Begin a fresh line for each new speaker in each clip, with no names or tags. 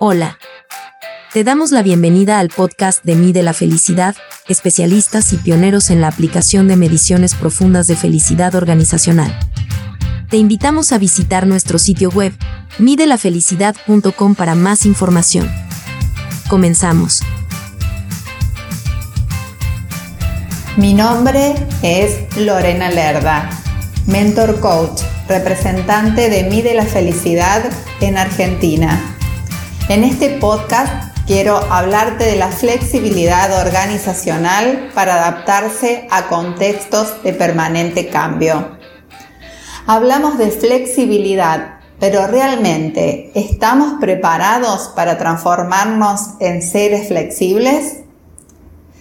Hola. Te damos la bienvenida al podcast de Mide la Felicidad, especialistas y pioneros en la aplicación de mediciones profundas de felicidad organizacional. Te invitamos a visitar nuestro sitio web, midelafelicidad.com para más información. Comenzamos.
Mi nombre es Lorena Lerda, mentor coach, representante de Mide la Felicidad en Argentina. En este podcast quiero hablarte de la flexibilidad organizacional para adaptarse a contextos de permanente cambio. Hablamos de flexibilidad, pero realmente ¿estamos preparados para transformarnos en seres flexibles?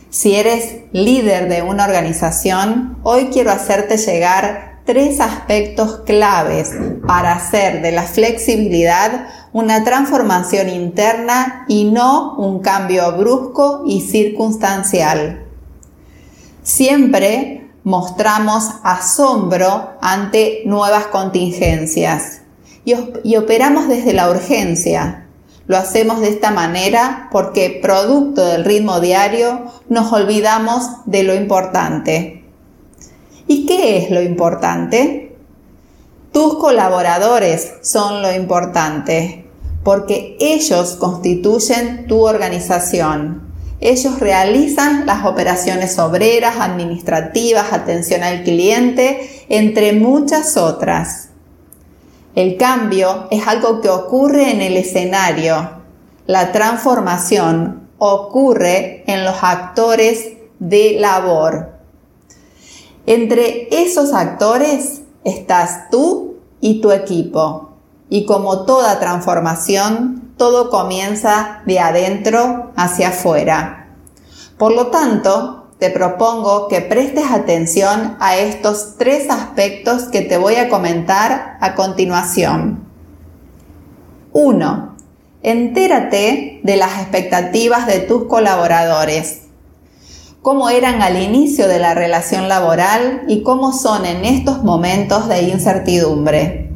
Si eres líder de una organización, hoy quiero hacerte llegar tres aspectos claves para hacer de la flexibilidad una transformación interna y no un cambio brusco y circunstancial. Siempre mostramos asombro ante nuevas contingencias y, y operamos desde la urgencia, lo hacemos de esta manera porque, producto del ritmo diario, nos olvidamos de lo importante. ¿Y qué es lo importante? Tus colaboradores son lo importante, porque ellos constituyen tu organización. Ellos realizan las operaciones obreras, administrativas, atención al cliente, entre muchas otras. El cambio es algo que ocurre en el escenario. La transformación ocurre en los actores de labor. Entre esos actores estás tú y tu equipo. Y como toda transformación, todo comienza de adentro hacia afuera. Por lo tanto, te propongo que prestes atención a estos tres aspectos que te voy a comentar a continuación. 1. Entérate de las expectativas de tus colaboradores. Cómo eran al inicio de la relación laboral y cómo son en estos momentos de incertidumbre.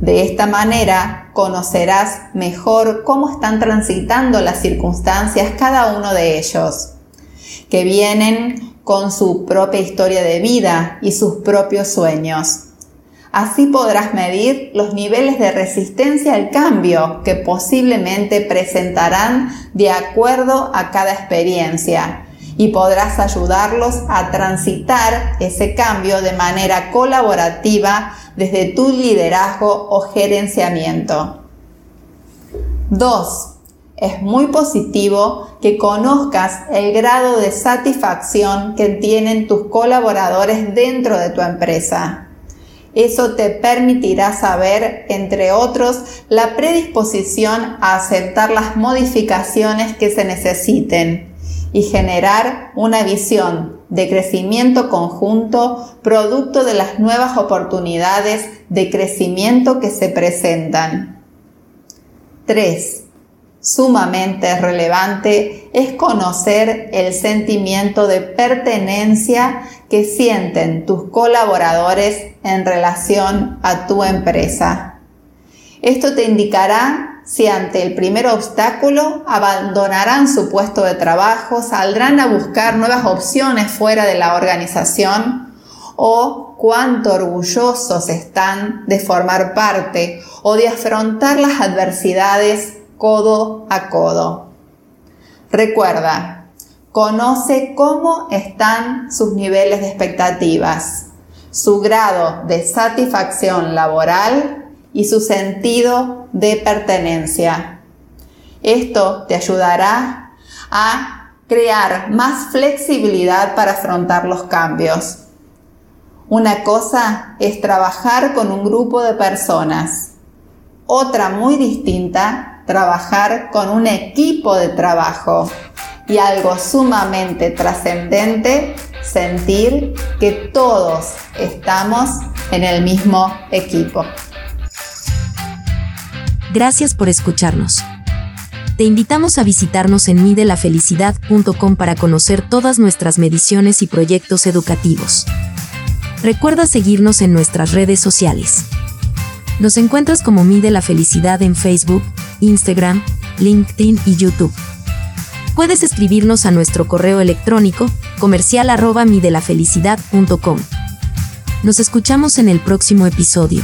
De esta manera conocerás mejor cómo están transitando las circunstancias cada uno de ellos que vienen con su propia historia de vida y sus propios sueños. Así podrás medir los niveles de resistencia al cambio que posiblemente presentarán de acuerdo a cada experiencia y podrás ayudarlos a transitar ese cambio de manera colaborativa desde tu liderazgo o gerenciamiento. 2 es muy positivo que conozcas el grado de satisfacción que tienen tus colaboradores dentro de tu empresa. Eso te permitirá saber, entre otros, la predisposición a aceptar las modificaciones que se necesiten y generar una visión de crecimiento conjunto producto de las nuevas oportunidades de crecimiento que se presentan. 3 sumamente relevante es conocer el sentimiento de pertenencia que sienten tus colaboradores en relación a tu empresa. Esto te indicará si ante el primer obstáculo abandonarán su puesto de trabajo, saldrán a buscar nuevas opciones fuera de la organización o cuánto orgullosos están de formar parte o de afrontar las adversidades codo a codo. Recuerda, conoce cómo están sus niveles de expectativas, su grado de satisfacción laboral y su sentido de pertenencia. Esto te ayudará a crear más flexibilidad para afrontar los cambios. Una cosa es trabajar con un grupo de personas. Otra muy distinta trabajar con un equipo de trabajo y algo sumamente trascendente, sentir que todos estamos en el mismo equipo.
Gracias por escucharnos. Te invitamos a visitarnos en midelafelicidad.com para conocer todas nuestras mediciones y proyectos educativos. Recuerda seguirnos en nuestras redes sociales. Nos encuentras como Mide la Felicidad en Facebook, Instagram, LinkedIn y YouTube. Puedes escribirnos a nuestro correo electrónico comercial arroba midelafelicidad.com. Nos escuchamos en el próximo episodio.